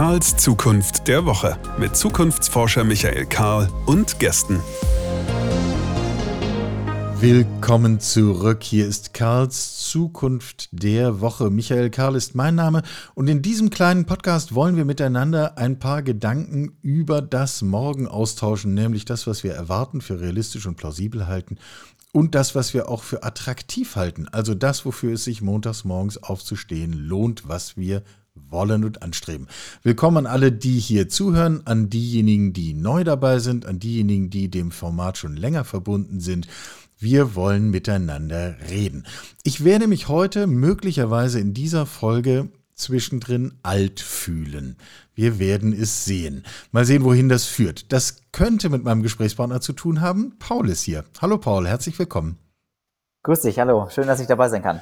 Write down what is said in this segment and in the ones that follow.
Karls Zukunft der Woche mit Zukunftsforscher Michael Karl und Gästen. Willkommen zurück. Hier ist Karls Zukunft der Woche. Michael Karl ist mein Name und in diesem kleinen Podcast wollen wir miteinander ein paar Gedanken über das Morgen austauschen, nämlich das, was wir erwarten, für realistisch und plausibel halten und das, was wir auch für attraktiv halten, also das, wofür es sich montags morgens aufzustehen lohnt, was wir wollen und anstreben. Willkommen an alle, die hier zuhören, an diejenigen, die neu dabei sind, an diejenigen, die dem Format schon länger verbunden sind. Wir wollen miteinander reden. Ich werde mich heute möglicherweise in dieser Folge zwischendrin alt fühlen. Wir werden es sehen. Mal sehen, wohin das führt. Das könnte mit meinem Gesprächspartner zu tun haben. Paul ist hier. Hallo Paul, herzlich willkommen. Grüß dich, hallo. Schön, dass ich dabei sein kann.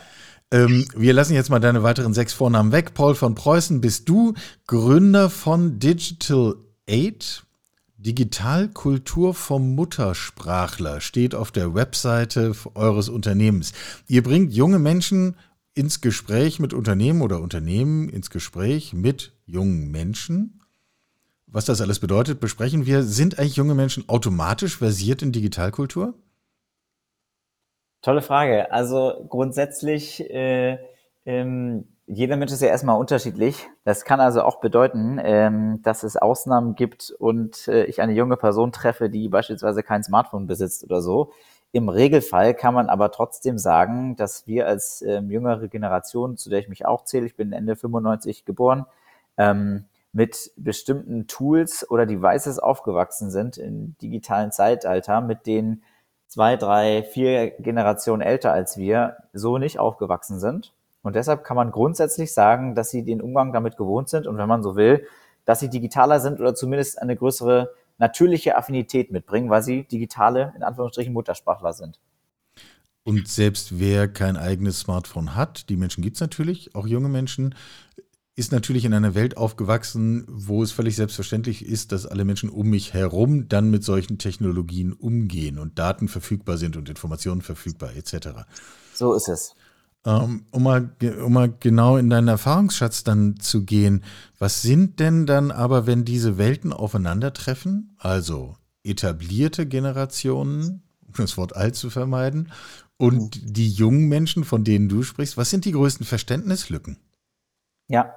Ähm, wir lassen jetzt mal deine weiteren sechs Vornamen weg. Paul von Preußen bist du, Gründer von Digital Aid. Digitalkultur vom Muttersprachler steht auf der Webseite eures Unternehmens. Ihr bringt junge Menschen ins Gespräch mit Unternehmen oder Unternehmen ins Gespräch mit jungen Menschen. Was das alles bedeutet, besprechen wir. Sind eigentlich junge Menschen automatisch versiert in Digitalkultur? Tolle Frage. Also grundsätzlich, äh, ähm, jeder Mensch ist ja erstmal unterschiedlich. Das kann also auch bedeuten, ähm, dass es Ausnahmen gibt und äh, ich eine junge Person treffe, die beispielsweise kein Smartphone besitzt oder so. Im Regelfall kann man aber trotzdem sagen, dass wir als ähm, jüngere Generation, zu der ich mich auch zähle, ich bin Ende 95 geboren, ähm, mit bestimmten Tools oder Devices aufgewachsen sind im digitalen Zeitalter, mit denen zwei, drei, vier Generationen älter als wir so nicht aufgewachsen sind. Und deshalb kann man grundsätzlich sagen, dass sie den Umgang damit gewohnt sind und wenn man so will, dass sie digitaler sind oder zumindest eine größere natürliche Affinität mitbringen, weil sie digitale, in Anführungsstrichen, Muttersprachler sind. Und selbst wer kein eigenes Smartphone hat, die Menschen gibt es natürlich, auch junge Menschen, ist natürlich in einer Welt aufgewachsen, wo es völlig selbstverständlich ist, dass alle Menschen um mich herum dann mit solchen Technologien umgehen und Daten verfügbar sind und Informationen verfügbar etc. So ist es. Ähm, um mal, um mal genau in deinen Erfahrungsschatz dann zu gehen, was sind denn dann aber, wenn diese Welten aufeinandertreffen, also etablierte Generationen, um das Wort alt zu vermeiden, und mhm. die jungen Menschen, von denen du sprichst, was sind die größten Verständnislücken? Ja,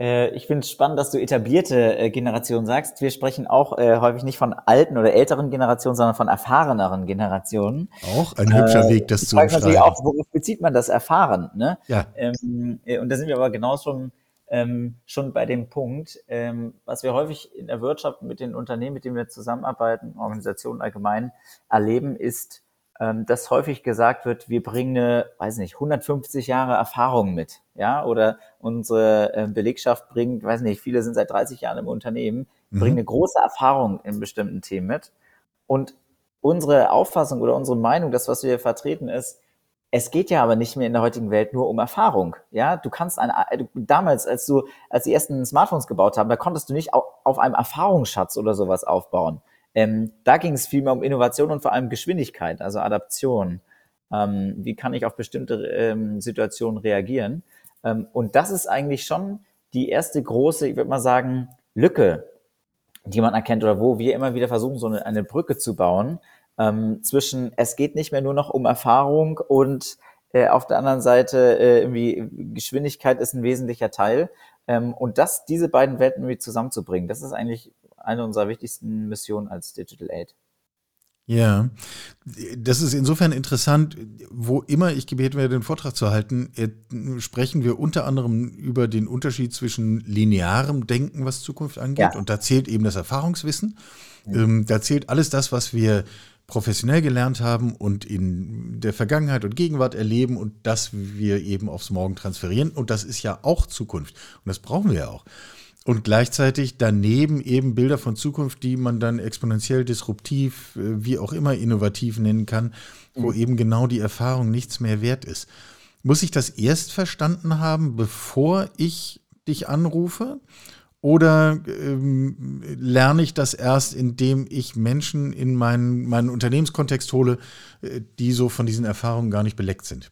ich finde es spannend, dass du etablierte äh, Generationen sagst. Wir sprechen auch äh, häufig nicht von alten oder älteren Generationen, sondern von erfahreneren Generationen. Auch ein hübscher Weg, das zu beschreiben. natürlich auch, worauf bezieht man das Erfahren? Ne? Ja. Ähm, und da sind wir aber genau schon, ähm, schon bei dem Punkt, ähm, was wir häufig in der Wirtschaft mit den Unternehmen, mit denen wir zusammenarbeiten, Organisationen allgemein erleben, ist, ähm, dass häufig gesagt wird, wir bringen eine, weiß nicht, 150 Jahre Erfahrung mit, ja, oder unsere äh, Belegschaft bringt, weiß nicht, viele sind seit 30 Jahren im Unternehmen, mhm. bringen eine große Erfahrung in bestimmten Themen mit. Und unsere Auffassung oder unsere Meinung, das, was wir vertreten, ist, es geht ja aber nicht mehr in der heutigen Welt nur um Erfahrung. Ja, du kannst eine, damals, als du, als die ersten Smartphones gebaut haben, da konntest du nicht auf, auf einem Erfahrungsschatz oder sowas aufbauen. Ähm, da ging es vielmehr um Innovation und vor allem Geschwindigkeit, also Adaption. Ähm, wie kann ich auf bestimmte ähm, Situationen reagieren? Ähm, und das ist eigentlich schon die erste große, ich würde mal sagen, Lücke, die man erkennt oder wo wir immer wieder versuchen, so eine, eine Brücke zu bauen ähm, zwischen, es geht nicht mehr nur noch um Erfahrung und äh, auf der anderen Seite äh, irgendwie Geschwindigkeit ist ein wesentlicher Teil. Ähm, und das, diese beiden Welten irgendwie zusammenzubringen, das ist eigentlich eine unserer wichtigsten Missionen als Digital Aid. Ja, das ist insofern interessant. Wo immer ich gebeten werde, den Vortrag zu halten, sprechen wir unter anderem über den Unterschied zwischen linearem Denken, was Zukunft angeht. Ja. Und da zählt eben das Erfahrungswissen. Mhm. Da zählt alles das, was wir professionell gelernt haben und in der Vergangenheit und Gegenwart erleben und das wir eben aufs Morgen transferieren. Und das ist ja auch Zukunft. Und das brauchen wir ja auch. Und gleichzeitig daneben eben Bilder von Zukunft, die man dann exponentiell disruptiv, äh, wie auch immer innovativ nennen kann, wo mhm. eben genau die Erfahrung nichts mehr wert ist. Muss ich das erst verstanden haben, bevor ich dich anrufe? Oder ähm, lerne ich das erst, indem ich Menschen in meinen, meinen Unternehmenskontext hole, äh, die so von diesen Erfahrungen gar nicht beleckt sind?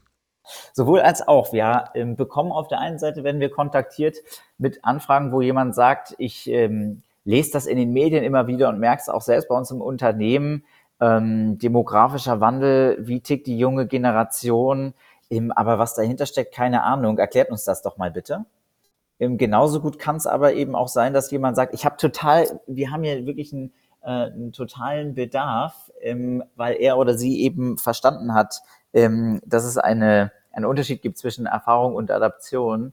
Sowohl als auch. Wir ähm, bekommen auf der einen Seite, werden wir kontaktiert mit Anfragen, wo jemand sagt, ich ähm, lese das in den Medien immer wieder und merke es auch selbst bei uns im Unternehmen. Ähm, demografischer Wandel, wie tickt die junge Generation? Ähm, aber was dahinter steckt, keine Ahnung. Erklärt uns das doch mal bitte. Ähm, genauso gut kann es aber eben auch sein, dass jemand sagt, ich habe total, wir haben hier wirklich einen, äh, einen totalen Bedarf, ähm, weil er oder sie eben verstanden hat, ähm, dass es eine, einen Unterschied gibt zwischen Erfahrung und Adaption.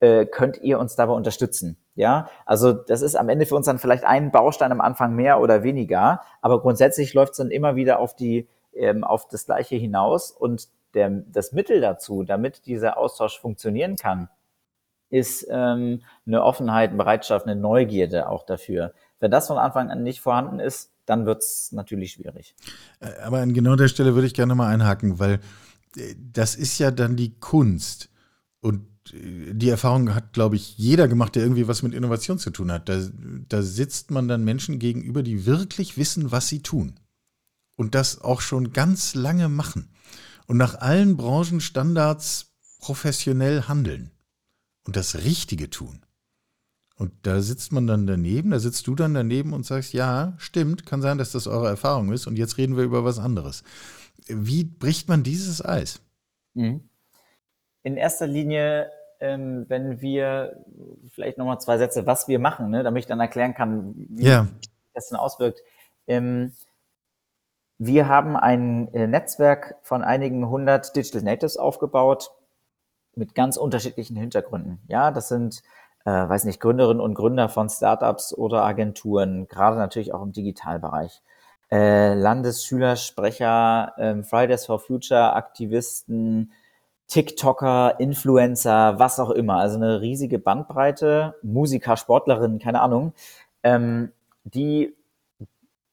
Äh, könnt ihr uns dabei unterstützen? Ja, also das ist am Ende für uns dann vielleicht ein Baustein am Anfang mehr oder weniger, aber grundsätzlich läuft es dann immer wieder auf die ähm, auf das Gleiche hinaus und der, das Mittel dazu, damit dieser Austausch funktionieren kann, ist ähm, eine Offenheit, eine Bereitschaft, eine Neugierde auch dafür. Wenn das von Anfang an nicht vorhanden ist, dann wird es natürlich schwierig. Äh, aber an genau der Stelle würde ich gerne mal einhaken, weil das ist ja dann die Kunst. Und äh, die Erfahrung hat, glaube ich, jeder gemacht, der irgendwie was mit Innovation zu tun hat. Da, da sitzt man dann Menschen gegenüber, die wirklich wissen, was sie tun. Und das auch schon ganz lange machen. Und nach allen Branchenstandards professionell handeln und das Richtige tun. Und da sitzt man dann daneben, da sitzt du dann daneben und sagst, ja, stimmt, kann sein, dass das eure Erfahrung ist und jetzt reden wir über was anderes. Wie bricht man dieses Eis? Mhm. In erster Linie, ähm, wenn wir vielleicht nochmal zwei Sätze, was wir machen, ne, damit ich dann erklären kann, wie ja. das denn auswirkt. Ähm, wir haben ein äh, Netzwerk von einigen hundert Digital Natives aufgebaut mit ganz unterschiedlichen Hintergründen. Ja, das sind, äh, weiß nicht, Gründerinnen und Gründer von Startups oder Agenturen, gerade natürlich auch im Digitalbereich. Äh, Landesschülersprecher, äh, Fridays for Future Aktivisten, TikToker, Influencer, was auch immer. Also eine riesige Bandbreite, Musiker, Sportlerinnen, keine Ahnung, ähm, die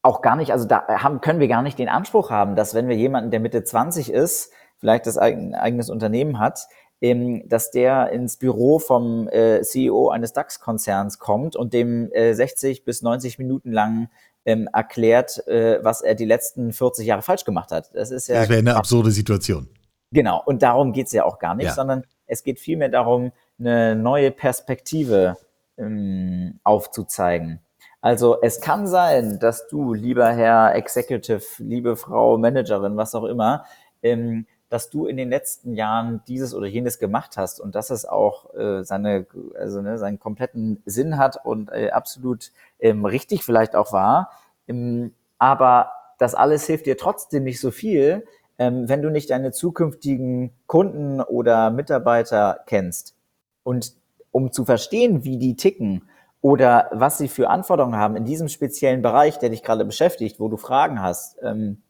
auch gar nicht, also da haben, können wir gar nicht den Anspruch haben, dass wenn wir jemanden, der Mitte 20 ist, vielleicht das ein eigenes Unternehmen hat, ähm, dass der ins Büro vom äh, CEO eines DAX-Konzerns kommt und dem äh, 60 bis 90 Minuten lang ähm, erklärt, äh, was er die letzten 40 Jahre falsch gemacht hat. Das ist ja. Das wäre eine absurde Situation. Genau, und darum geht's ja auch gar nicht, ja. sondern es geht vielmehr darum, eine neue Perspektive ähm, aufzuzeigen. Also es kann sein, dass du, lieber Herr Executive, liebe Frau Managerin, was auch immer, ähm, dass du in den letzten Jahren dieses oder jenes gemacht hast und dass es auch äh, seine, also ne, seinen kompletten Sinn hat und äh, absolut ähm, richtig vielleicht auch war. Ähm, aber das alles hilft dir trotzdem nicht so viel, ähm, wenn du nicht deine zukünftigen Kunden oder Mitarbeiter kennst. Und um zu verstehen, wie die ticken, oder was sie für Anforderungen haben in diesem speziellen Bereich, der dich gerade beschäftigt, wo du Fragen hast, ähm,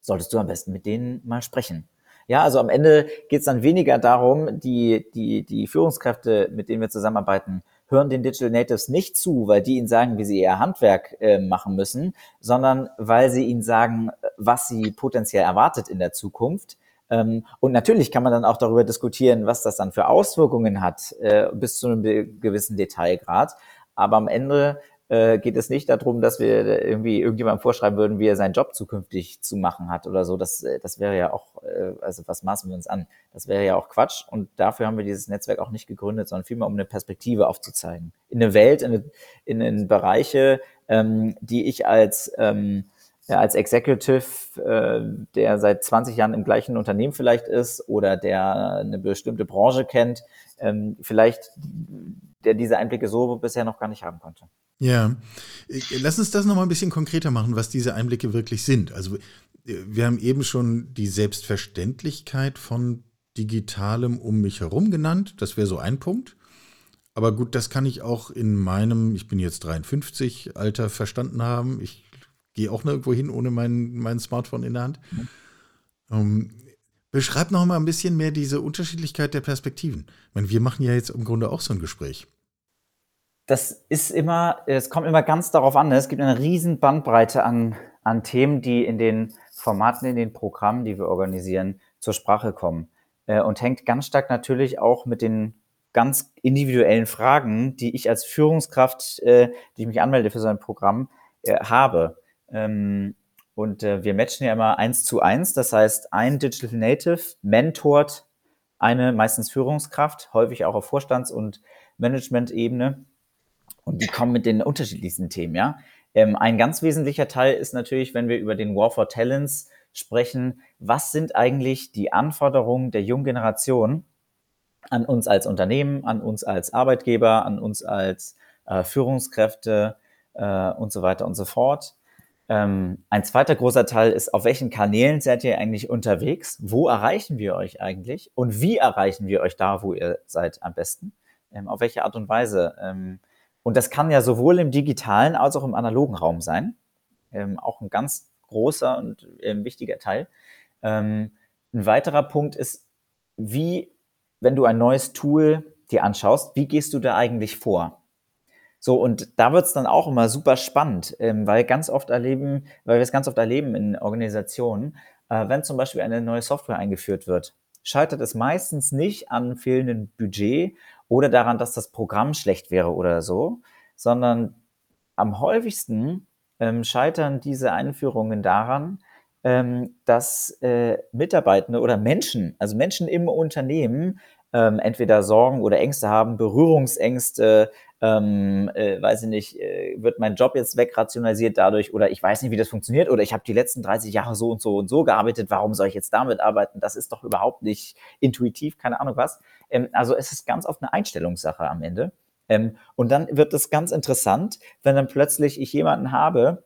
solltest du am besten mit denen mal sprechen. Ja, also am Ende geht es dann weniger darum, die, die, die Führungskräfte, mit denen wir zusammenarbeiten, hören den Digital Natives nicht zu, weil die ihnen sagen, wie sie ihr Handwerk äh, machen müssen, sondern weil sie ihnen sagen, was sie potenziell erwartet in der Zukunft ähm, und natürlich kann man dann auch darüber diskutieren, was das dann für Auswirkungen hat, äh, bis zu einem gewissen Detailgrad. Aber am Ende äh, geht es nicht darum, dass wir irgendwie irgendjemandem vorschreiben würden, wie er seinen Job zukünftig zu machen hat oder so. Das, äh, das wäre ja auch, also was maßen wir uns an? Das wäre ja auch Quatsch. Und dafür haben wir dieses Netzwerk auch nicht gegründet, sondern vielmehr, um eine Perspektive aufzuzeigen. In eine Welt, in, eine, in, in Bereiche, ähm, die ich als ähm, ja, als Executive, äh, der seit 20 Jahren im gleichen Unternehmen vielleicht ist oder der eine bestimmte Branche kennt, ähm, vielleicht der diese Einblicke so bisher noch gar nicht haben konnte. Ja, lass uns das nochmal ein bisschen konkreter machen, was diese Einblicke wirklich sind. Also wir haben eben schon die Selbstverständlichkeit von digitalem um mich herum genannt. Das wäre so ein Punkt. Aber gut, das kann ich auch in meinem, ich bin jetzt 53, Alter verstanden haben. Ich gehe auch nirgendwo hin ohne mein, mein Smartphone in der Hand. Mhm. Um, beschreib noch mal ein bisschen mehr diese Unterschiedlichkeit der Perspektiven. Ich meine, wir machen ja jetzt im Grunde auch so ein Gespräch. Das ist immer, es kommt immer ganz darauf an. Ne? Es gibt eine riesen Bandbreite an, an Themen, die in den Formaten, in den Programmen, die wir organisieren, zur Sprache kommen. Äh, und hängt ganz stark natürlich auch mit den ganz individuellen Fragen, die ich als Führungskraft, äh, die ich mich anmelde für so ein Programm, äh, habe. Und äh, wir matchen ja immer eins zu eins. Das heißt, ein Digital Native mentort eine meistens Führungskraft, häufig auch auf Vorstands- und Management-Ebene. Und die kommen mit den unterschiedlichsten Themen, ja. Ähm, ein ganz wesentlicher Teil ist natürlich, wenn wir über den War for Talents sprechen, was sind eigentlich die Anforderungen der jungen Generation an uns als Unternehmen, an uns als Arbeitgeber, an uns als äh, Führungskräfte äh, und so weiter und so fort. Ähm, ein zweiter großer Teil ist, auf welchen Kanälen seid ihr eigentlich unterwegs? Wo erreichen wir euch eigentlich? Und wie erreichen wir euch da, wo ihr seid am besten? Ähm, auf welche Art und Weise? Ähm, und das kann ja sowohl im digitalen als auch im analogen Raum sein. Ähm, auch ein ganz großer und ähm, wichtiger Teil. Ähm, ein weiterer Punkt ist, wie, wenn du ein neues Tool dir anschaust, wie gehst du da eigentlich vor? So, und da wird es dann auch immer super spannend, ähm, weil ganz oft erleben, weil wir es ganz oft erleben in Organisationen, äh, wenn zum Beispiel eine neue Software eingeführt wird, scheitert es meistens nicht an fehlendem Budget oder daran, dass das Programm schlecht wäre oder so, sondern am häufigsten ähm, scheitern diese Einführungen daran, ähm, dass äh, Mitarbeitende oder Menschen, also Menschen im Unternehmen, ähm, entweder Sorgen oder Ängste haben, Berührungsängste, ähm, äh, weiß ich nicht, äh, wird mein Job jetzt wegrationalisiert dadurch oder ich weiß nicht, wie das funktioniert oder ich habe die letzten 30 Jahre so und so und so gearbeitet, warum soll ich jetzt damit arbeiten? Das ist doch überhaupt nicht intuitiv, keine Ahnung was. Ähm, also es ist ganz oft eine Einstellungssache am Ende. Ähm, und dann wird es ganz interessant, wenn dann plötzlich ich jemanden habe,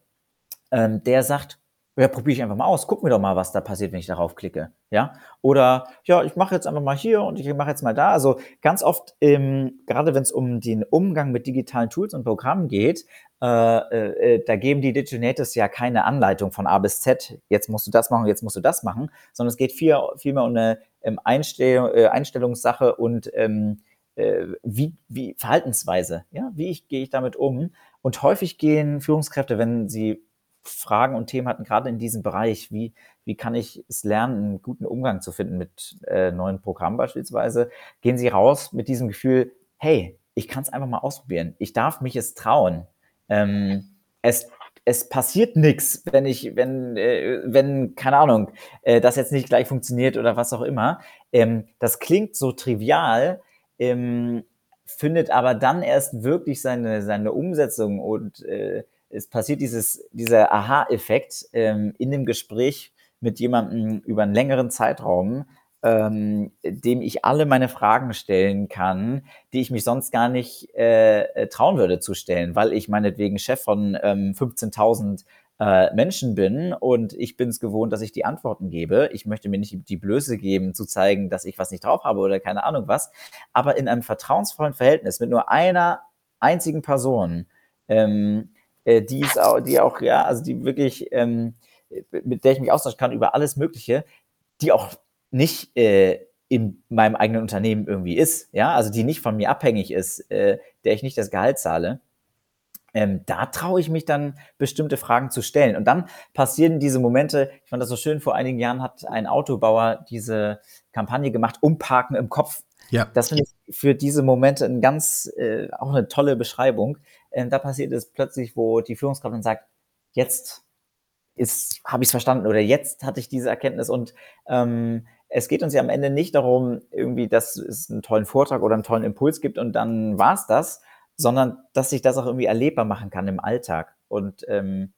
ähm, der sagt, ja, probiere ich einfach mal aus. Guck mir doch mal, was da passiert, wenn ich darauf klicke. Ja? Oder ja, ich mache jetzt einfach mal hier und ich mache jetzt mal da. Also ganz oft, ähm, gerade wenn es um den Umgang mit digitalen Tools und Programmen geht, äh, äh, äh, da geben die Digital Natives ja keine Anleitung von A bis Z. Jetzt musst du das machen, jetzt musst du das machen, sondern es geht viel, vielmehr um eine ähm, Einstell äh, Einstellungssache und ähm, äh, wie, wie Verhaltensweise. Ja? Wie ich, gehe ich damit um? Und häufig gehen Führungskräfte, wenn sie Fragen und Themen hatten, gerade in diesem Bereich. Wie, wie kann ich es lernen, einen guten Umgang zu finden mit äh, neuen Programmen beispielsweise? Gehen Sie raus mit diesem Gefühl, hey, ich kann es einfach mal ausprobieren. Ich darf mich es trauen. Ähm, es, es passiert nichts, wenn ich, wenn, äh, wenn, keine Ahnung, äh, das jetzt nicht gleich funktioniert oder was auch immer. Ähm, das klingt so trivial, ähm, findet aber dann erst wirklich seine, seine Umsetzung und äh, es passiert dieses, dieser Aha-Effekt ähm, in dem Gespräch mit jemandem über einen längeren Zeitraum, ähm, dem ich alle meine Fragen stellen kann, die ich mich sonst gar nicht äh, trauen würde zu stellen, weil ich meinetwegen Chef von ähm, 15.000 äh, Menschen bin und ich bin es gewohnt, dass ich die Antworten gebe. Ich möchte mir nicht die Blöße geben, zu zeigen, dass ich was nicht drauf habe oder keine Ahnung was, aber in einem vertrauensvollen Verhältnis mit nur einer einzigen Person ähm, äh, die ist auch, die auch, ja, also die wirklich, ähm, mit der ich mich austauschen kann über alles Mögliche, die auch nicht äh, in meinem eigenen Unternehmen irgendwie ist, ja, also die nicht von mir abhängig ist, äh, der ich nicht das Gehalt zahle. Ähm, da traue ich mich dann, bestimmte Fragen zu stellen. Und dann passieren diese Momente, ich fand das so schön, vor einigen Jahren hat ein Autobauer diese Kampagne gemacht, Umparken im Kopf. Ja. Das finde ich für diese Momente ein ganz, äh, auch eine tolle Beschreibung. Ähm, da passiert es plötzlich, wo die Führungskraft dann sagt, jetzt habe ich es verstanden oder jetzt hatte ich diese Erkenntnis und ähm, es geht uns ja am Ende nicht darum, irgendwie, dass es einen tollen Vortrag oder einen tollen Impuls gibt und dann war es das, sondern dass sich das auch irgendwie erlebbar machen kann im Alltag. Und ähm,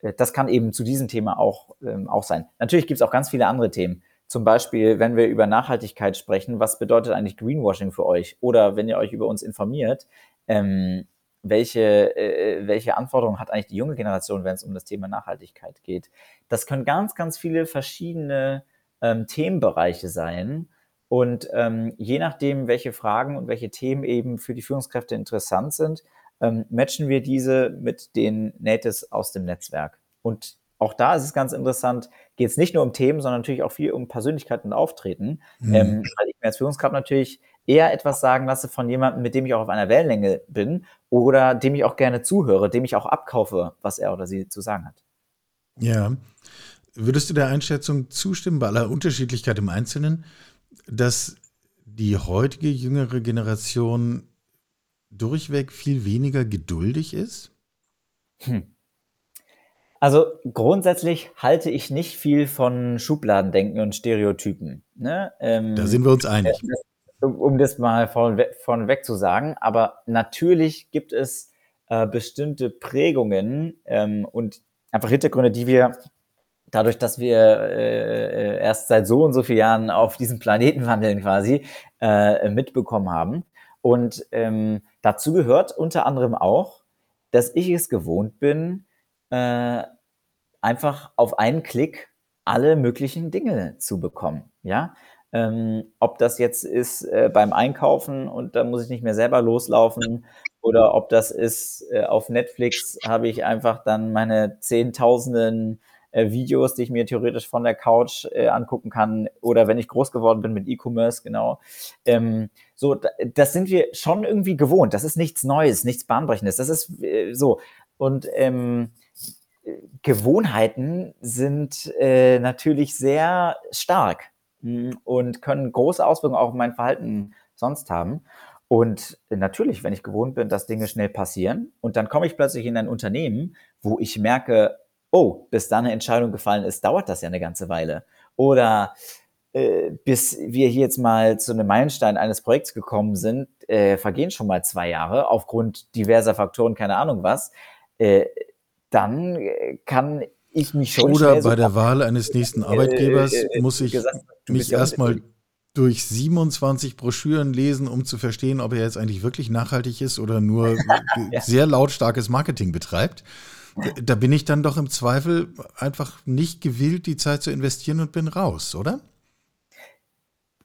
äh, das kann eben zu diesem Thema auch, ähm, auch sein. Natürlich gibt es auch ganz viele andere Themen. Zum Beispiel, wenn wir über Nachhaltigkeit sprechen, was bedeutet eigentlich Greenwashing für euch? Oder wenn ihr euch über uns informiert, ähm, welche, äh, welche Anforderungen hat eigentlich die junge Generation, wenn es um das Thema Nachhaltigkeit geht? Das können ganz, ganz viele verschiedene ähm, Themenbereiche sein. Und ähm, je nachdem, welche Fragen und welche Themen eben für die Führungskräfte interessant sind, ähm, matchen wir diese mit den Natives aus dem Netzwerk. Und auch da ist es ganz interessant, geht es nicht nur um Themen, sondern natürlich auch viel um Persönlichkeit und Auftreten. Mhm. Ähm, weil ich mir als Führungskraft natürlich eher etwas sagen lasse von jemandem, mit dem ich auch auf einer Wellenlänge bin oder dem ich auch gerne zuhöre, dem ich auch abkaufe, was er oder sie zu sagen hat. Ja. Würdest du der Einschätzung zustimmen, bei aller Unterschiedlichkeit im Einzelnen, dass die heutige jüngere Generation durchweg viel weniger geduldig ist? Hm. Also grundsätzlich halte ich nicht viel von Schubladendenken und Stereotypen. Ne? Ähm, da sind wir uns einig. Um das mal vorweg zu sagen. Aber natürlich gibt es äh, bestimmte Prägungen ähm, und einfach Hintergründe, die wir dadurch, dass wir äh, äh, erst seit so und so vielen Jahren auf diesem Planeten wandeln quasi, äh, mitbekommen haben. Und ähm, dazu gehört unter anderem auch, dass ich es gewohnt bin, äh, einfach auf einen Klick alle möglichen Dinge zu bekommen. Ja, ähm, ob das jetzt ist äh, beim Einkaufen und da muss ich nicht mehr selber loslaufen oder ob das ist äh, auf Netflix habe ich einfach dann meine zehntausenden äh, Videos, die ich mir theoretisch von der Couch äh, angucken kann oder wenn ich groß geworden bin mit E-Commerce, genau. Ähm, so, das sind wir schon irgendwie gewohnt. Das ist nichts Neues, nichts Bahnbrechendes. Das ist äh, so. Und ähm, Gewohnheiten sind äh, natürlich sehr stark und können große Auswirkungen auch auf mein Verhalten sonst haben. Und natürlich, wenn ich gewohnt bin, dass Dinge schnell passieren und dann komme ich plötzlich in ein Unternehmen, wo ich merke, oh, bis da eine Entscheidung gefallen ist, dauert das ja eine ganze Weile. Oder äh, bis wir hier jetzt mal zu einem Meilenstein eines Projekts gekommen sind, äh, vergehen schon mal zwei Jahre aufgrund diverser Faktoren, keine Ahnung was. Äh, dann äh, kann ich mich schon. Oder bei so der Wahl eines nächsten Arbeitgebers äh, äh, muss ich gesagt, mich erstmal durch 27 Broschüren lesen, um zu verstehen, ob er jetzt eigentlich wirklich nachhaltig ist oder nur ja. sehr lautstarkes Marketing betreibt. Da bin ich dann doch im Zweifel einfach nicht gewillt, die Zeit zu investieren und bin raus, oder?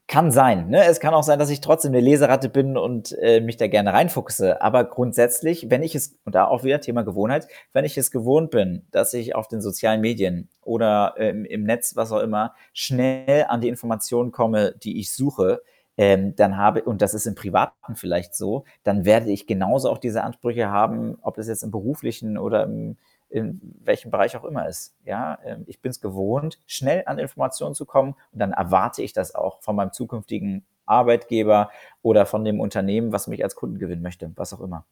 Kann sein. Ne? Es kann auch sein, dass ich trotzdem eine Leseratte bin und äh, mich da gerne reinfuchse. Aber grundsätzlich, wenn ich es, und da auch wieder Thema Gewohnheit, wenn ich es gewohnt bin, dass ich auf den sozialen Medien oder ähm, im Netz, was auch immer, schnell an die Informationen komme, die ich suche, ähm, dann habe, und das ist im Privaten vielleicht so, dann werde ich genauso auch diese Ansprüche haben, ob es jetzt im beruflichen oder im in welchem Bereich auch immer ist. Ja, ähm, ich bin es gewohnt, schnell an Informationen zu kommen und dann erwarte ich das auch von meinem zukünftigen Arbeitgeber oder von dem Unternehmen, was mich als Kunden gewinnen möchte, was auch immer.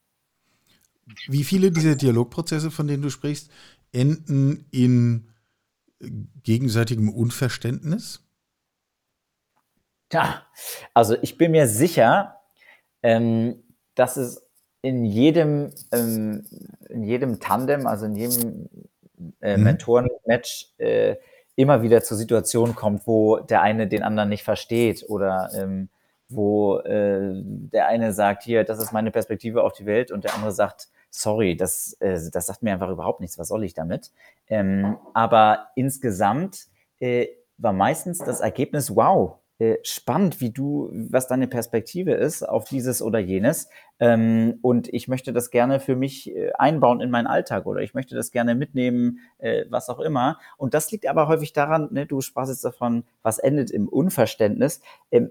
Wie viele dieser Dialogprozesse, von denen du sprichst, enden in gegenseitigem Unverständnis? Tja, also ich bin mir sicher, ähm, dass es in jedem, ähm, in jedem Tandem, also in jedem äh, mhm. Mentoren-Match äh, immer wieder zur Situation kommt, wo der eine den anderen nicht versteht oder ähm, wo äh, der eine sagt, hier, das ist meine Perspektive auf die Welt und der andere sagt, sorry, das, äh, das sagt mir einfach überhaupt nichts, was soll ich damit? Ähm, aber insgesamt äh, war meistens das Ergebnis, wow, äh, spannend, wie du, was deine Perspektive ist auf dieses oder jenes. Ähm, und ich möchte das gerne für mich äh, einbauen in meinen Alltag oder ich möchte das gerne mitnehmen, äh, was auch immer. Und das liegt aber häufig daran, ne, du sprachst jetzt davon, was endet im Unverständnis. Ähm,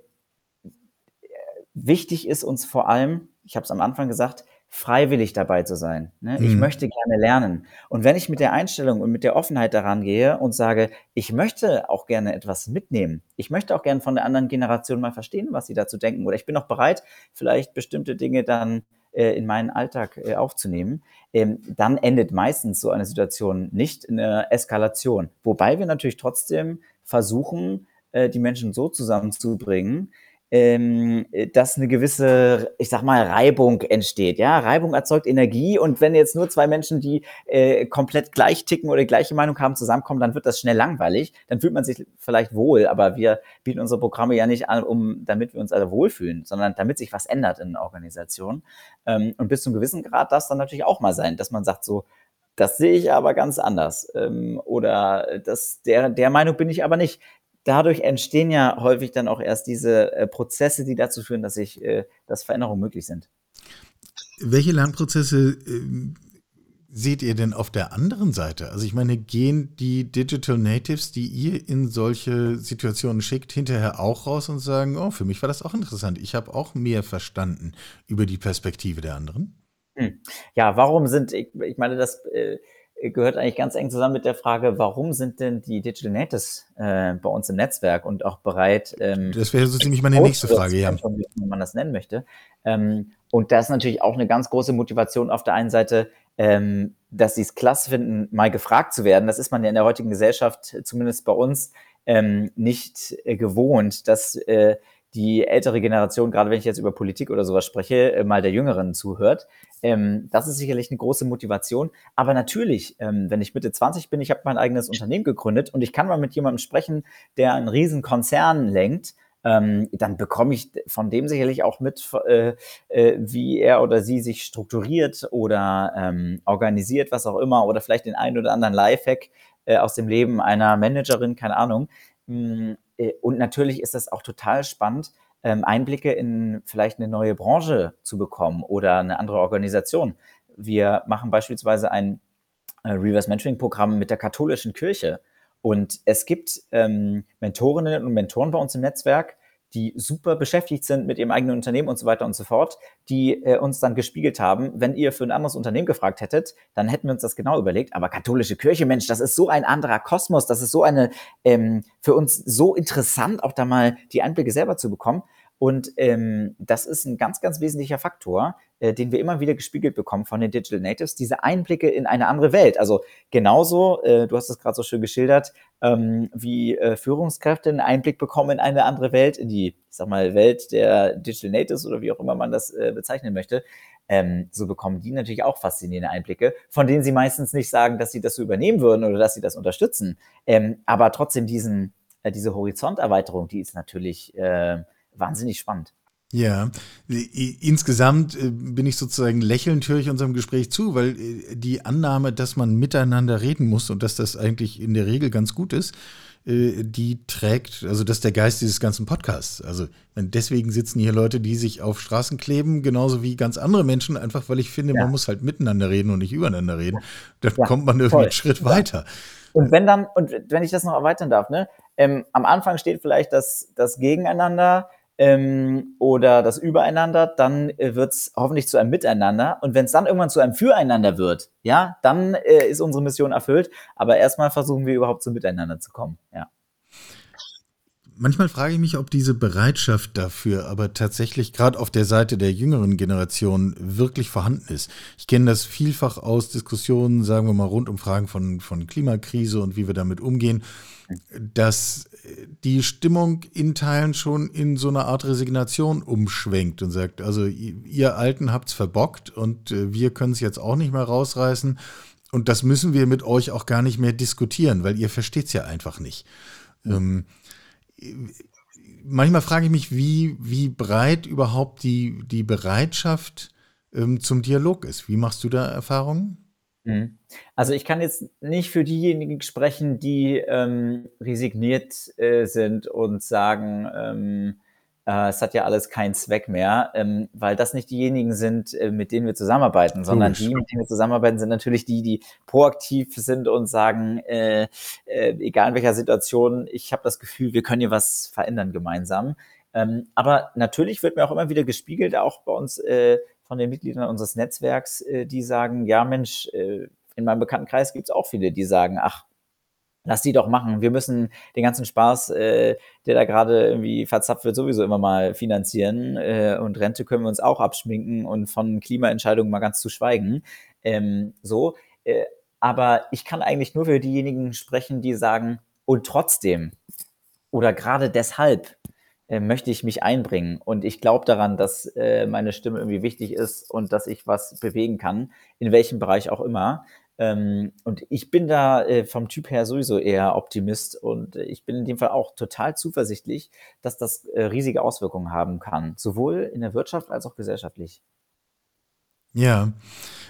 wichtig ist uns vor allem, ich habe es am Anfang gesagt, freiwillig dabei zu sein. Ne? Ich mhm. möchte gerne lernen. Und wenn ich mit der Einstellung und mit der Offenheit daran gehe und sage, ich möchte auch gerne etwas mitnehmen, ich möchte auch gerne von der anderen Generation mal verstehen, was sie dazu denken, oder ich bin auch bereit, vielleicht bestimmte Dinge dann äh, in meinen Alltag äh, aufzunehmen, ähm, dann endet meistens so eine Situation nicht in einer Eskalation. Wobei wir natürlich trotzdem versuchen, äh, die Menschen so zusammenzubringen, ähm, dass eine gewisse, ich sag mal, Reibung entsteht. Ja, Reibung erzeugt Energie und wenn jetzt nur zwei Menschen, die äh, komplett gleich ticken oder die gleiche Meinung haben, zusammenkommen, dann wird das schnell langweilig. Dann fühlt man sich vielleicht wohl, aber wir bieten unsere Programme ja nicht an, um damit wir uns alle wohlfühlen, sondern damit sich was ändert in der Organisation. Ähm, und bis zu einem gewissen Grad darf es dann natürlich auch mal sein, dass man sagt so, das sehe ich aber ganz anders. Ähm, oder das, der, der Meinung bin ich aber nicht dadurch entstehen ja häufig dann auch erst diese äh, Prozesse, die dazu führen, dass sich, äh, dass Veränderungen möglich sind. Welche Lernprozesse äh, seht ihr denn auf der anderen Seite? Also ich meine, gehen die Digital Natives, die ihr in solche Situationen schickt, hinterher auch raus und sagen, oh, für mich war das auch interessant. Ich habe auch mehr verstanden über die Perspektive der anderen? Hm. Ja, warum sind, ich, ich meine, das äh, gehört eigentlich ganz eng zusammen mit der Frage, warum sind denn die Digital Natives äh, bei uns im Netzwerk und auch bereit? Ähm, das wäre so ziemlich meine nächste Frage, ja. Wie man das nennen möchte. Ähm, und das ist natürlich auch eine ganz große Motivation auf der einen Seite, ähm, dass sie es klasse finden, mal gefragt zu werden. Das ist man ja in der heutigen Gesellschaft, zumindest bei uns, ähm, nicht äh, gewohnt, dass äh, die ältere Generation, gerade wenn ich jetzt über Politik oder sowas spreche, äh, mal der Jüngeren zuhört. Ähm, das ist sicherlich eine große Motivation. Aber natürlich, ähm, wenn ich Mitte 20 bin, ich habe mein eigenes Unternehmen gegründet und ich kann mal mit jemandem sprechen, der einen riesen Konzern lenkt, ähm, dann bekomme ich von dem sicherlich auch mit, äh, äh, wie er oder sie sich strukturiert oder ähm, organisiert, was auch immer, oder vielleicht den einen oder anderen Lifehack äh, aus dem Leben einer Managerin, keine Ahnung. Äh, und natürlich ist das auch total spannend, ähm, Einblicke in vielleicht eine neue Branche zu bekommen oder eine andere Organisation. Wir machen beispielsweise ein äh, Reverse Mentoring Programm mit der katholischen Kirche. Und es gibt ähm, Mentorinnen und Mentoren bei uns im Netzwerk, die super beschäftigt sind mit ihrem eigenen Unternehmen und so weiter und so fort, die äh, uns dann gespiegelt haben, wenn ihr für ein anderes Unternehmen gefragt hättet, dann hätten wir uns das genau überlegt. Aber katholische Kirche, Mensch, das ist so ein anderer Kosmos, das ist so eine, ähm, für uns so interessant, auch da mal die Einblicke selber zu bekommen. Und ähm, das ist ein ganz, ganz wesentlicher Faktor, äh, den wir immer wieder gespiegelt bekommen von den Digital Natives, diese Einblicke in eine andere Welt. Also genauso, äh, du hast es gerade so schön geschildert, ähm, wie äh, Führungskräfte einen Einblick bekommen in eine andere Welt, in die, ich sag mal, Welt der Digital Natives oder wie auch immer man das äh, bezeichnen möchte. Ähm, so bekommen die natürlich auch faszinierende Einblicke, von denen sie meistens nicht sagen, dass sie das so übernehmen würden oder dass sie das unterstützen. Ähm, aber trotzdem diesen, äh, diese Horizonterweiterung, die ist natürlich äh, wahnsinnig spannend. Ja, insgesamt äh, bin ich sozusagen lächelnd höre ich unserem Gespräch zu, weil äh, die Annahme, dass man miteinander reden muss und dass das eigentlich in der Regel ganz gut ist, äh, die trägt, also das ist der Geist dieses ganzen Podcasts. Also deswegen sitzen hier Leute, die sich auf Straßen kleben, genauso wie ganz andere Menschen, einfach weil ich finde, ja. man muss halt miteinander reden und nicht übereinander reden. Dann ja, kommt man irgendwie einen Schritt ja. weiter. Und wenn dann, und wenn ich das noch erweitern darf, ne, ähm, am Anfang steht vielleicht das, das Gegeneinander, ähm, oder das Übereinander, dann äh, wird es hoffentlich zu einem Miteinander. Und wenn es dann irgendwann zu einem Füreinander wird, ja, dann äh, ist unsere Mission erfüllt. Aber erstmal versuchen wir überhaupt zum Miteinander zu kommen, ja. Manchmal frage ich mich, ob diese Bereitschaft dafür aber tatsächlich gerade auf der Seite der jüngeren Generation wirklich vorhanden ist. Ich kenne das vielfach aus Diskussionen, sagen wir mal, rund um Fragen von, von Klimakrise und wie wir damit umgehen, dass die Stimmung in Teilen schon in so eine Art Resignation umschwenkt und sagt, also ihr Alten habt's verbockt und äh, wir können es jetzt auch nicht mehr rausreißen und das müssen wir mit euch auch gar nicht mehr diskutieren, weil ihr versteht's ja einfach nicht. Ähm, manchmal frage ich mich, wie, wie breit überhaupt die, die Bereitschaft ähm, zum Dialog ist. Wie machst du da Erfahrungen? Mhm. Also ich kann jetzt nicht für diejenigen sprechen, die ähm, resigniert äh, sind und sagen, ähm, äh, es hat ja alles keinen Zweck mehr, ähm, weil das nicht diejenigen sind, äh, mit denen wir zusammenarbeiten, sondern die, mit denen wir zusammenarbeiten, sind natürlich die, die proaktiv sind und sagen, äh, äh, egal in welcher Situation, ich habe das Gefühl, wir können hier was verändern gemeinsam. Ähm, aber natürlich wird mir auch immer wieder gespiegelt, auch bei uns äh, von den Mitgliedern unseres Netzwerks, äh, die sagen, ja Mensch, in meinem Bekanntenkreis gibt es auch viele, die sagen, ach, lass die doch machen. Wir müssen den ganzen Spaß, äh, der da gerade irgendwie verzapft wird, sowieso immer mal finanzieren. Äh, und Rente können wir uns auch abschminken und von Klimaentscheidungen mal ganz zu schweigen. Ähm, so. Äh, aber ich kann eigentlich nur für diejenigen sprechen, die sagen, und trotzdem oder gerade deshalb äh, möchte ich mich einbringen. Und ich glaube daran, dass äh, meine Stimme irgendwie wichtig ist und dass ich was bewegen kann, in welchem Bereich auch immer. Ähm, und ich bin da äh, vom Typ her sowieso eher Optimist und ich bin in dem Fall auch total zuversichtlich, dass das äh, riesige Auswirkungen haben kann, sowohl in der Wirtschaft als auch gesellschaftlich. Ja,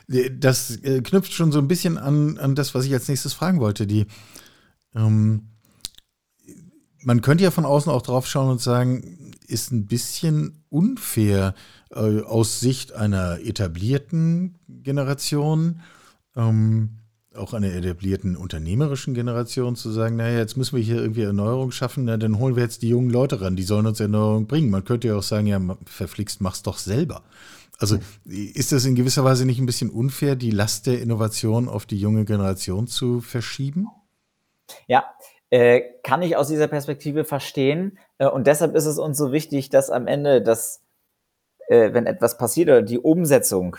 das äh, knüpft schon so ein bisschen an, an das, was ich als nächstes fragen wollte. Die, ähm, man könnte ja von außen auch drauf schauen und sagen, ist ein bisschen unfair äh, aus Sicht einer etablierten Generation ähm, auch einer etablierten unternehmerischen Generation zu sagen, naja, jetzt müssen wir hier irgendwie Erneuerung schaffen, na, dann holen wir jetzt die jungen Leute ran, die sollen uns Erneuerung bringen. Man könnte ja auch sagen, ja, verflixt, mach's doch selber. Also ist das in gewisser Weise nicht ein bisschen unfair, die Last der Innovation auf die junge Generation zu verschieben? Ja, äh, kann ich aus dieser Perspektive verstehen. Äh, und deshalb ist es uns so wichtig, dass am Ende, dass, äh, wenn etwas passiert oder die Umsetzung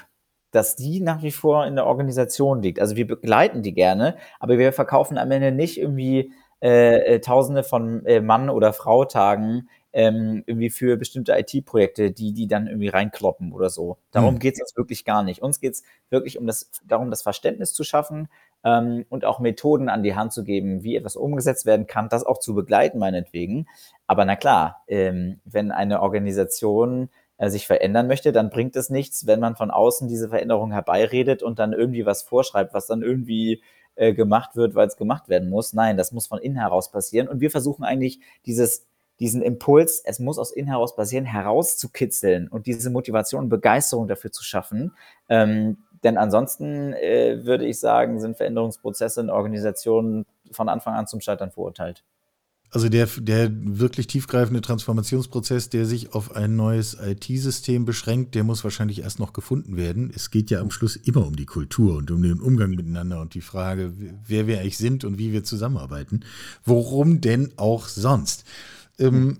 dass die nach wie vor in der Organisation liegt. Also wir begleiten die gerne, aber wir verkaufen am Ende nicht irgendwie äh, äh Tausende von äh, Mann- oder Frau-Tagen ähm, irgendwie für bestimmte IT-Projekte, die die dann irgendwie reinkloppen oder so. Darum mhm. geht es uns wirklich gar nicht. Uns geht es wirklich um das, darum, das Verständnis zu schaffen ähm, und auch Methoden an die Hand zu geben, wie etwas umgesetzt werden kann, das auch zu begleiten, meinetwegen. Aber na klar, ähm, wenn eine Organisation äh, sich verändern möchte, dann bringt es nichts, wenn man von außen diese Veränderung herbeiredet und dann irgendwie was vorschreibt, was dann irgendwie äh, gemacht wird, weil es gemacht werden muss. Nein, das muss von innen heraus passieren. Und wir versuchen eigentlich dieses diesen Impuls, es muss aus innen heraus passieren, herauszukitzeln und diese Motivation und Begeisterung dafür zu schaffen. Ähm, denn ansonsten äh, würde ich sagen, sind Veränderungsprozesse in Organisationen von Anfang an zum Scheitern verurteilt. Also der, der wirklich tiefgreifende Transformationsprozess, der sich auf ein neues IT-System beschränkt, der muss wahrscheinlich erst noch gefunden werden. Es geht ja am Schluss immer um die Kultur und um den Umgang miteinander und die Frage, wer wir eigentlich sind und wie wir zusammenarbeiten. Worum denn auch sonst? Ähm,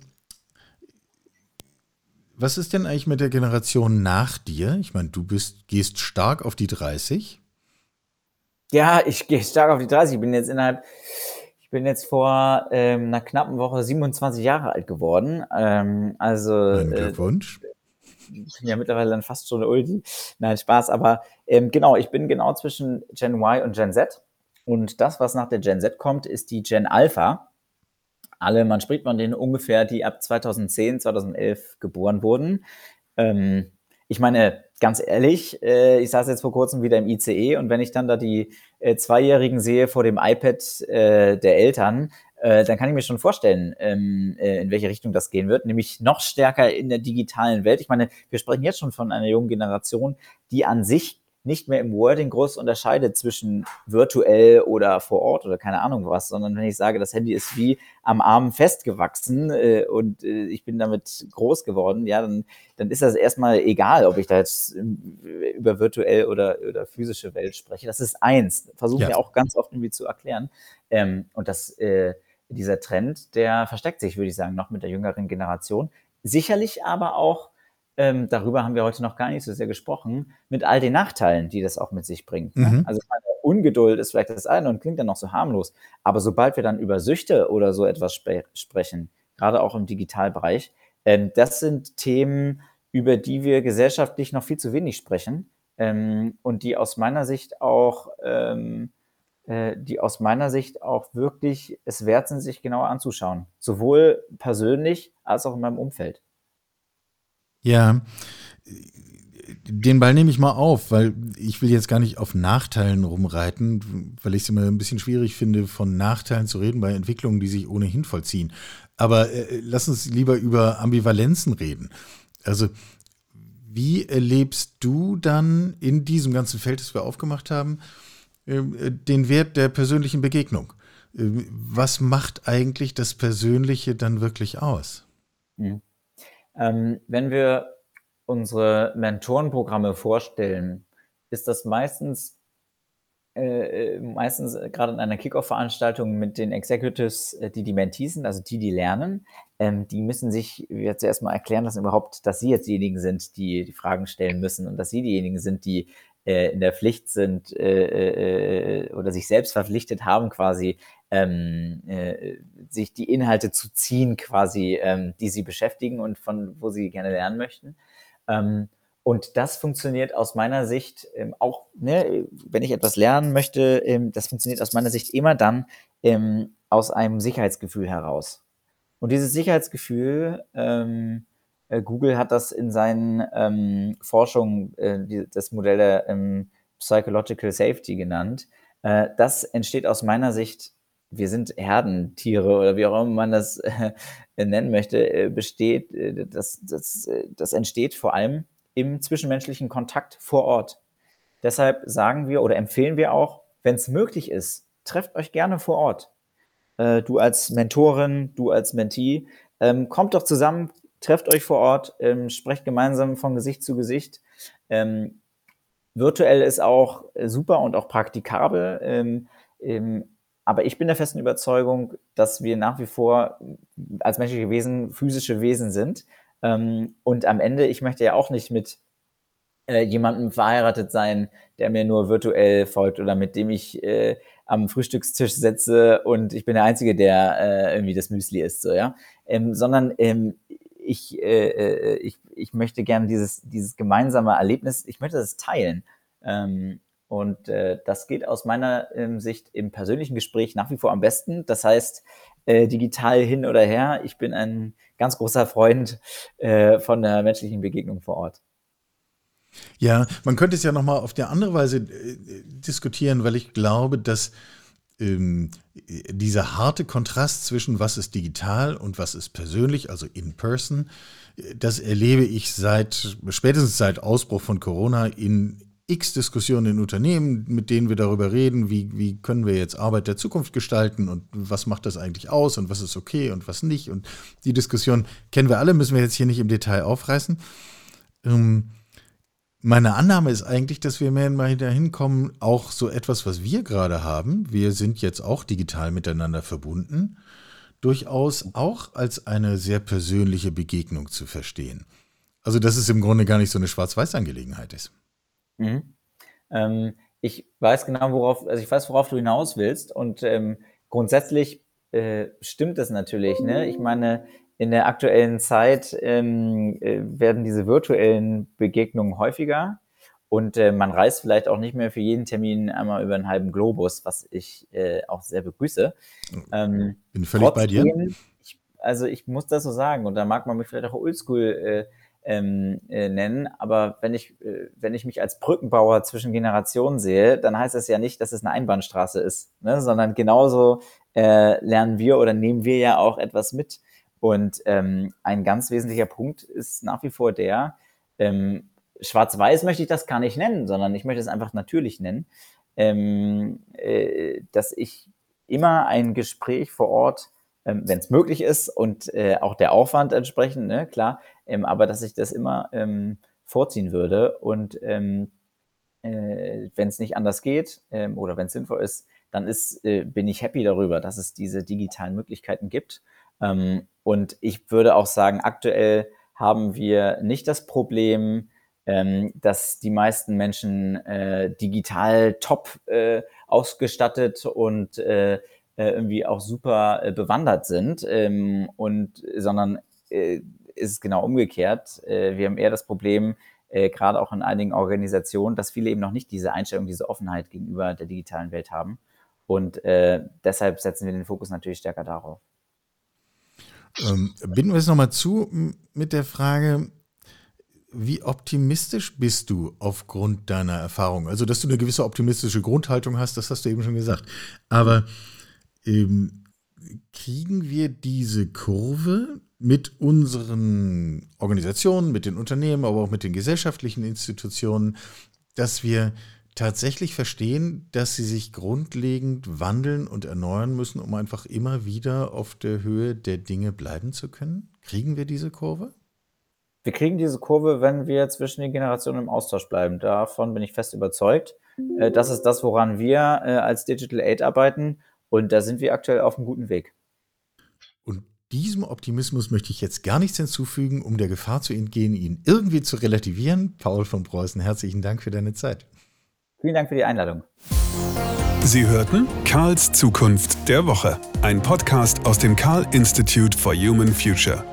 was ist denn eigentlich mit der Generation nach dir? Ich meine, du bist, gehst stark auf die 30. Ja, ich gehe stark auf die 30. Ich bin jetzt innerhalb, bin jetzt vor ähm, einer knappen Woche 27 Jahre alt geworden. Ähm, also Mein äh, Glückwunsch. Äh, ich bin ja mittlerweile dann fast schon Ulti. Nein, Spaß. Aber ähm, genau, ich bin genau zwischen Gen Y und Gen Z. Und das, was nach der Gen Z kommt, ist die Gen Alpha alle, man spricht von denen ungefähr, die ab 2010, 2011 geboren wurden. Ähm, ich meine, ganz ehrlich, äh, ich saß jetzt vor kurzem wieder im ICE und wenn ich dann da die äh, Zweijährigen sehe vor dem iPad äh, der Eltern, äh, dann kann ich mir schon vorstellen, ähm, äh, in welche Richtung das gehen wird, nämlich noch stärker in der digitalen Welt. Ich meine, wir sprechen jetzt schon von einer jungen Generation, die an sich nicht mehr im Wording groß unterscheidet zwischen virtuell oder vor Ort oder keine Ahnung was, sondern wenn ich sage, das Handy ist wie am Arm festgewachsen äh, und äh, ich bin damit groß geworden, ja, dann, dann ist das erstmal egal, ob ich da jetzt über virtuell oder, oder physische Welt spreche. Das ist eins. Versuchen ja. wir auch ganz oft irgendwie zu erklären. Ähm, und das, äh, dieser Trend, der versteckt sich, würde ich sagen, noch mit der jüngeren Generation. Sicherlich aber auch ähm, darüber haben wir heute noch gar nicht so sehr gesprochen, mit all den Nachteilen, die das auch mit sich bringt. Ne? Mhm. Also meine Ungeduld ist vielleicht das eine und klingt dann noch so harmlos. Aber sobald wir dann über Süchte oder so etwas spe sprechen, gerade auch im Digitalbereich, ähm, das sind Themen, über die wir gesellschaftlich noch viel zu wenig sprechen ähm, und die aus meiner Sicht auch, ähm, äh, die aus meiner Sicht auch wirklich es wert sind, sich genauer anzuschauen. Sowohl persönlich als auch in meinem Umfeld. Ja, den Ball nehme ich mal auf, weil ich will jetzt gar nicht auf Nachteilen rumreiten, weil ich es immer ein bisschen schwierig finde, von Nachteilen zu reden bei Entwicklungen, die sich ohnehin vollziehen. Aber äh, lass uns lieber über Ambivalenzen reden. Also, wie erlebst du dann in diesem ganzen Feld, das wir aufgemacht haben, äh, den Wert der persönlichen Begegnung? Äh, was macht eigentlich das Persönliche dann wirklich aus? Mhm. Ähm, wenn wir unsere Mentorenprogramme vorstellen, ist das meistens äh, äh meistens gerade in einer Kickoff-Veranstaltung mit den Executives, äh, die die Mentees sind, also die, die lernen, ähm, die müssen sich jetzt erstmal erklären lassen überhaupt, dass sie jetzt diejenigen sind, die die Fragen stellen müssen und dass sie diejenigen sind, die äh, in der Pflicht sind äh, äh, oder sich selbst verpflichtet haben, quasi ähm, äh, sich die Inhalte zu ziehen, quasi, ähm, die sie beschäftigen und von wo sie gerne lernen möchten. Ähm, und das funktioniert aus meiner Sicht ähm, auch, ne, wenn ich etwas lernen möchte, ähm, das funktioniert aus meiner Sicht immer dann ähm, aus einem Sicherheitsgefühl heraus. Und dieses Sicherheitsgefühl, äh, Google hat das in seinen Forschungen, äh, das Modell der Psychological Safety genannt. Äh, das entsteht aus meiner Sicht wir sind Herdentiere oder wie auch immer man das äh, nennen möchte, äh, besteht, äh, das, das, das entsteht vor allem im zwischenmenschlichen Kontakt vor Ort. Deshalb sagen wir oder empfehlen wir auch, wenn es möglich ist, trefft euch gerne vor Ort. Du als Mentorin, du als Mentee, ähm, kommt doch zusammen, trefft euch vor Ort, ähm, sprecht gemeinsam von Gesicht zu Gesicht. Ähm, virtuell ist auch super und auch praktikabel. Aber ich bin der festen Überzeugung, dass wir nach wie vor als menschliche Wesen physische Wesen sind. Ähm, und am Ende, ich möchte ja auch nicht mit äh, jemandem verheiratet sein, der mir nur virtuell folgt oder mit dem ich äh, am Frühstückstisch setze und ich bin der Einzige, der äh, irgendwie das Müsli isst, so, ja. Ähm, sondern ähm, ich, ich, ich möchte gerne dieses, dieses gemeinsame Erlebnis, ich möchte das teilen. Ähm, und äh, das geht aus meiner ähm, Sicht im persönlichen Gespräch nach wie vor am besten. Das heißt, äh, digital hin oder her, ich bin ein ganz großer Freund äh, von der menschlichen Begegnung vor Ort. Ja, man könnte es ja nochmal auf der andere Weise äh, diskutieren, weil ich glaube, dass ähm, dieser harte Kontrast zwischen was ist digital und was ist persönlich, also in person, äh, das erlebe ich seit spätestens seit Ausbruch von Corona in x Diskussionen in Unternehmen, mit denen wir darüber reden, wie, wie können wir jetzt Arbeit der Zukunft gestalten und was macht das eigentlich aus und was ist okay und was nicht. Und die Diskussion kennen wir alle, müssen wir jetzt hier nicht im Detail aufreißen. Ähm, meine Annahme ist eigentlich, dass wir mehr und mehr dahin kommen, auch so etwas, was wir gerade haben, wir sind jetzt auch digital miteinander verbunden, durchaus auch als eine sehr persönliche Begegnung zu verstehen. Also, dass es im Grunde gar nicht so eine Schwarz-Weiß-Angelegenheit ist. Mhm. Ähm, ich weiß genau, worauf, also ich weiß, worauf du hinaus willst und ähm, grundsätzlich äh, stimmt das natürlich. Ne? Ich meine, in der aktuellen Zeit ähm, äh, werden diese virtuellen Begegnungen häufiger und äh, man reist vielleicht auch nicht mehr für jeden Termin einmal über einen halben Globus, was ich äh, auch sehr begrüße. Ähm, Bin völlig trotzdem, bei dir. Ich, also ich muss das so sagen und da mag man mich vielleicht auch oldschool äh, ähm, äh, nennen, aber wenn ich, äh, wenn ich mich als Brückenbauer zwischen Generationen sehe, dann heißt das ja nicht, dass es eine Einbahnstraße ist, ne? sondern genauso äh, lernen wir oder nehmen wir ja auch etwas mit. Und ähm, ein ganz wesentlicher Punkt ist nach wie vor der, ähm, schwarz-weiß möchte ich das gar nicht nennen, sondern ich möchte es einfach natürlich nennen, ähm, äh, dass ich immer ein Gespräch vor Ort, ähm, wenn es möglich ist und äh, auch der Aufwand entsprechend, ne, klar, ähm, aber dass ich das immer ähm, vorziehen würde und ähm, äh, wenn es nicht anders geht ähm, oder wenn es sinnvoll ist, dann ist, äh, bin ich happy darüber, dass es diese digitalen Möglichkeiten gibt. Ähm, und ich würde auch sagen, aktuell haben wir nicht das Problem, ähm, dass die meisten Menschen äh, digital top äh, ausgestattet und äh, äh irgendwie auch super äh, bewandert sind, ähm, und sondern äh, ist es genau umgekehrt. Äh, wir haben eher das Problem, äh, gerade auch in einigen Organisationen, dass viele eben noch nicht diese Einstellung, diese Offenheit gegenüber der digitalen Welt haben. Und äh, deshalb setzen wir den Fokus natürlich stärker darauf. Ähm, binden wir es nochmal zu mit der Frage, wie optimistisch bist du aufgrund deiner Erfahrung? Also, dass du eine gewisse optimistische Grundhaltung hast, das hast du eben schon gesagt. Aber ähm, kriegen wir diese Kurve mit unseren Organisationen, mit den Unternehmen, aber auch mit den gesellschaftlichen Institutionen, dass wir tatsächlich verstehen, dass sie sich grundlegend wandeln und erneuern müssen, um einfach immer wieder auf der Höhe der Dinge bleiben zu können? Kriegen wir diese Kurve? Wir kriegen diese Kurve, wenn wir zwischen den Generationen im Austausch bleiben. Davon bin ich fest überzeugt. Äh, das ist das, woran wir äh, als Digital Aid arbeiten. Und da sind wir aktuell auf einem guten Weg. Und diesem Optimismus möchte ich jetzt gar nichts hinzufügen, um der Gefahr zu entgehen, ihn irgendwie zu relativieren. Paul von Preußen, herzlichen Dank für deine Zeit. Vielen Dank für die Einladung. Sie hörten Karls Zukunft der Woche, ein Podcast aus dem Karl Institute for Human Future.